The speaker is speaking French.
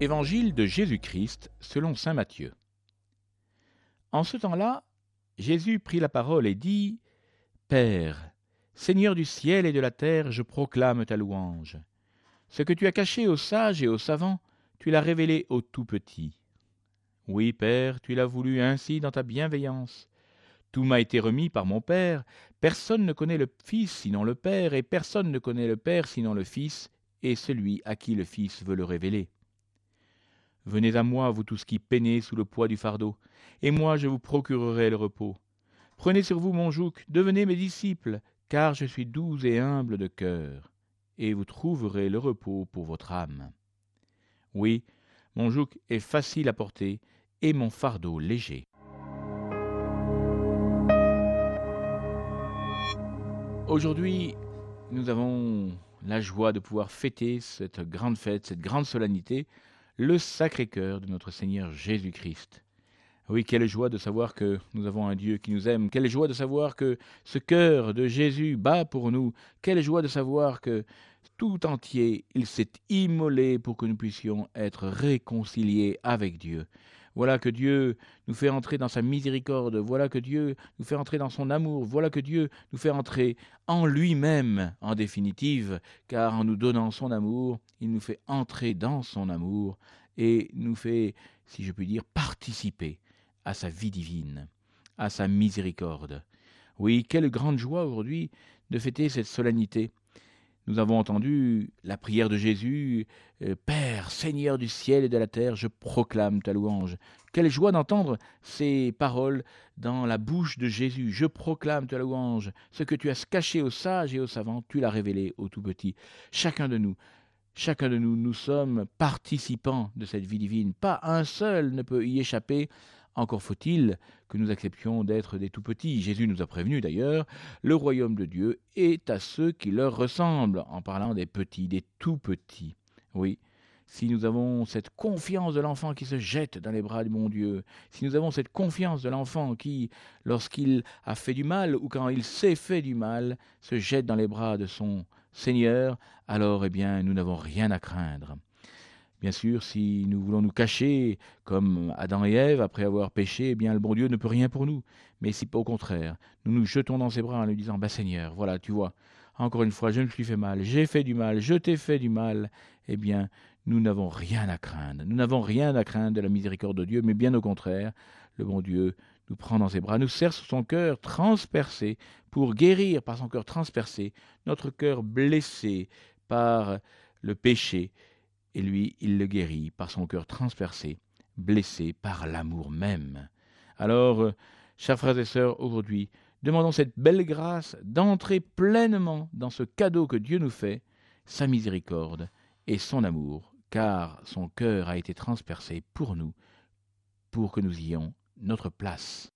Évangile de Jésus-Christ selon saint Matthieu. En ce temps-là, Jésus prit la parole et dit Père, Seigneur du ciel et de la terre, je proclame ta louange. Ce que tu as caché aux sages et aux savants, tu l'as révélé aux tout petits. Oui, Père, tu l'as voulu ainsi dans ta bienveillance. Tout m'a été remis par mon Père. Personne ne connaît le Fils sinon le Père, et personne ne connaît le Père sinon le Fils, et celui à qui le Fils veut le révéler. Venez à moi, vous tous qui peinez sous le poids du fardeau, et moi je vous procurerai le repos. Prenez sur vous mon joug, devenez mes disciples, car je suis doux et humble de cœur, et vous trouverez le repos pour votre âme. Oui, mon joug est facile à porter, et mon fardeau léger. Aujourd'hui, nous avons la joie de pouvoir fêter cette grande fête, cette grande solennité, le Sacré-Cœur de notre Seigneur Jésus-Christ. Oui, quelle joie de savoir que nous avons un Dieu qui nous aime, quelle joie de savoir que ce cœur de Jésus bat pour nous, quelle joie de savoir que tout entier il s'est immolé pour que nous puissions être réconciliés avec Dieu. Voilà que Dieu nous fait entrer dans sa miséricorde, voilà que Dieu nous fait entrer dans son amour, voilà que Dieu nous fait entrer en lui-même, en définitive, car en nous donnant son amour, il nous fait entrer dans son amour et nous fait, si je puis dire, participer à sa vie divine, à sa miséricorde. Oui, quelle grande joie aujourd'hui de fêter cette solennité nous avons entendu la prière de Jésus, euh, Père, Seigneur du ciel et de la terre, je proclame ta louange. Quelle joie d'entendre ces paroles dans la bouche de Jésus. Je proclame ta louange. Ce que tu as caché aux sages et aux savants, tu l'as révélé aux tout petits. Chacun de nous, chacun de nous, nous sommes participants de cette vie divine. Pas un seul ne peut y échapper encore faut-il que nous acceptions d'être des tout petits. Jésus nous a prévenus d'ailleurs, le royaume de Dieu est à ceux qui leur ressemblent, en parlant des petits, des tout petits. Oui, si nous avons cette confiance de l'enfant qui se jette dans les bras du bon Dieu, si nous avons cette confiance de l'enfant qui, lorsqu'il a fait du mal ou quand il s'est fait du mal, se jette dans les bras de son Seigneur, alors eh bien nous n'avons rien à craindre. Bien sûr, si nous voulons nous cacher, comme Adam et Ève, après avoir péché, eh bien le bon Dieu ne peut rien pour nous. Mais si au contraire, nous nous jetons dans ses bras en lui disant, bah Seigneur, voilà, tu vois, encore une fois, je me suis fait mal, j'ai fait du mal, je t'ai fait du mal, eh bien, nous n'avons rien à craindre. Nous n'avons rien à craindre de la miséricorde de Dieu, mais bien au contraire, le bon Dieu nous prend dans ses bras, nous serre sous son cœur transpercé pour guérir par son cœur transpercé notre cœur blessé par le péché et lui, il le guérit par son cœur transpercé, blessé par l'amour même. Alors, euh, chers frères et sœurs, aujourd'hui, demandons cette belle grâce d'entrer pleinement dans ce cadeau que Dieu nous fait, sa miséricorde et son amour, car son cœur a été transpercé pour nous, pour que nous ayons notre place.